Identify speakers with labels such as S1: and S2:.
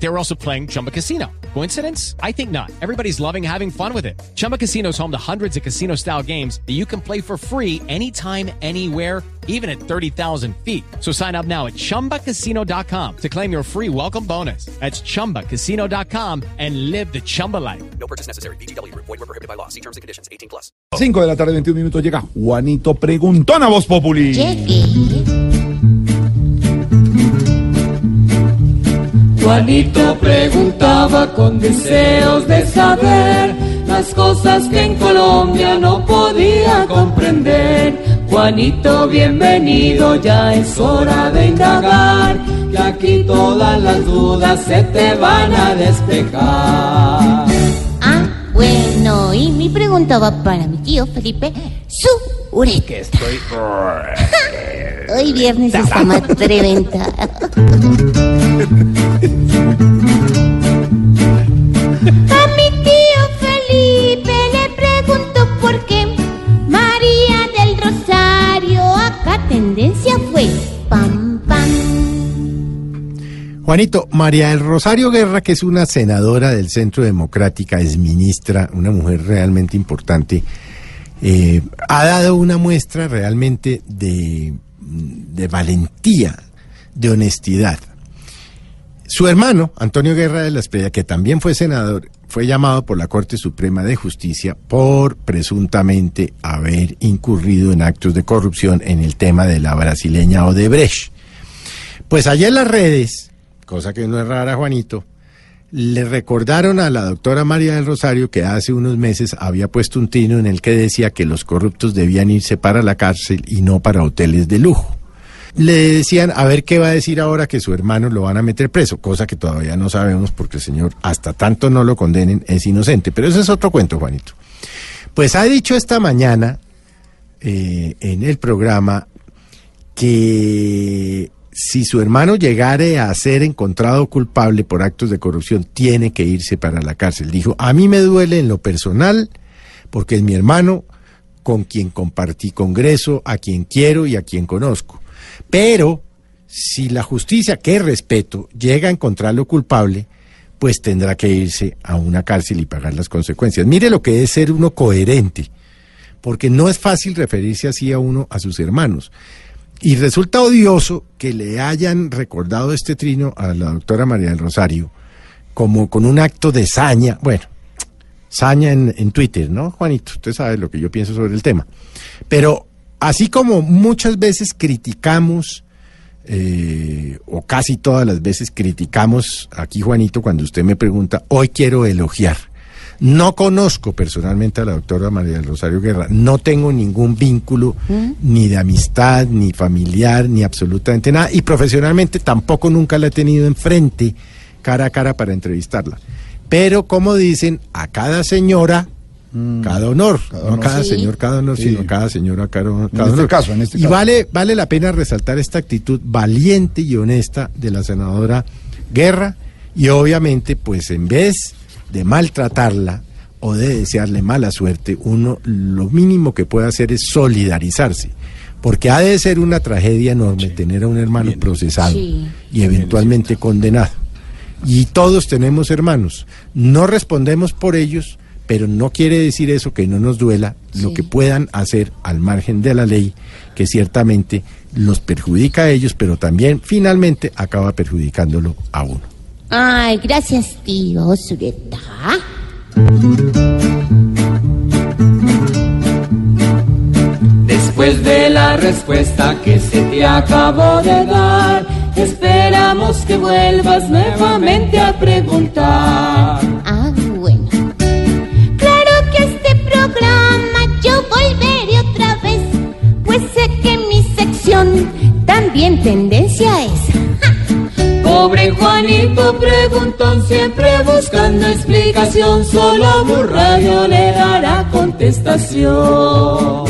S1: They were also playing Chumba Casino. Coincidence? I think not. Everybody's loving having fun with it. Chumba Casino is home to hundreds of casino style games that you can play for free anytime, anywhere, even at 30,000 feet. So sign up now at chumbacasino.com to claim your free welcome bonus. That's chumbacasino.com and live the Chumba life.
S2: No purchase necessary. BGW. Void were prohibited by law. See terms and conditions. 18 plus.
S3: 5 de la tarde, 21 minutos, llega Juanito Preguntón a Voz Populi.
S4: Juanito preguntaba con deseos de saber las cosas que en Colombia no podía comprender. Juanito, bienvenido, ya es hora de indagar, que aquí todas las dudas se te van a despejar.
S5: Bueno, y mi pregunta va para mi tío Felipe Sureta.
S3: Estoy...
S5: Hoy viernes está más reventado.
S6: Juanito, María del Rosario Guerra, que es una senadora del Centro Democrática, es ministra, una mujer realmente importante, eh, ha dado una muestra realmente de, valentía, de honestidad. Su hermano, Antonio Guerra de la Espriella, que también fue senador, fue llamado por la Corte Suprema de Justicia por presuntamente haber incurrido en actos de corrupción en el tema de la brasileña Odebrecht. Pues allá en las redes, cosa que no es rara, Juanito, le recordaron a la doctora María del Rosario que hace unos meses había puesto un trino en el que decía que los corruptos debían irse para la cárcel y no para hoteles de lujo. Le decían a ver qué va a decir ahora que su hermano lo van a meter preso, cosa que todavía no sabemos porque el señor hasta tanto no lo condenen es inocente, pero ese es otro cuento, Juanito. Pues ha dicho esta mañana eh, en el programa que si su hermano llegare a ser encontrado culpable por actos de corrupción, tiene que irse para la cárcel. Dijo, a mí me duele en lo personal, porque es mi hermano con quien compartí congreso, a quien quiero y a quien conozco. Pero si la justicia, que respeto, llega a encontrarlo culpable, pues tendrá que irse a una cárcel y pagar las consecuencias. Mire lo que es ser uno coherente, porque no es fácil referirse así a uno, a sus hermanos. Y resulta odioso que le hayan recordado este trino a la doctora María del Rosario como con un acto de saña, bueno, saña en, Twitter, ¿no, Juanito? Usted sabe lo que yo pienso sobre el tema. Pero así como muchas veces criticamos, eh, o casi todas las veces criticamos aquí, Juanito, cuando usted me pregunta, hoy quiero elogiar. No conozco personalmente a la doctora María del Rosario Guerra, no tengo ningún vínculo ni de amistad, ni familiar, ni absolutamente nada, y profesionalmente tampoco nunca la he tenido enfrente, cara a cara, para entrevistarla. Pero como dicen, a cada señora, cada honor, no
S3: honor.
S6: cada
S5: Sí.
S6: señor, cada honor,
S3: Sí.
S6: sino cada señora, cada, honor.
S3: En
S6: cada
S3: este
S6: honor.
S3: caso, en este
S6: y
S3: caso.
S6: vale, vale la pena resaltar esta actitud valiente y honesta de la senadora Guerra, y obviamente, pues en vez de maltratarla o de desearle mala suerte, uno lo mínimo que puede hacer es solidarizarse. Porque ha de ser una tragedia enorme tener a un hermano procesado
S5: Sí.
S6: y eventualmente condenado. Y todos tenemos hermanos. No respondemos por ellos, pero no quiere decir eso que no nos duela lo que puedan hacer al margen de la ley, que ciertamente los perjudica a ellos, pero también finalmente acaba perjudicándolo a uno.
S5: Ay, gracias, tío Sureta.
S4: Después de la respuesta que se te acabó de dar, esperamos que vuelvas nuevamente a preguntar.
S5: Ah, bueno. Claro que este programa yo volveré otra vez, pues sé que mi sección también tendencia.
S4: Pobre Juanito preguntón, siempre buscando explicación, solo Blue Radio le dará contestación.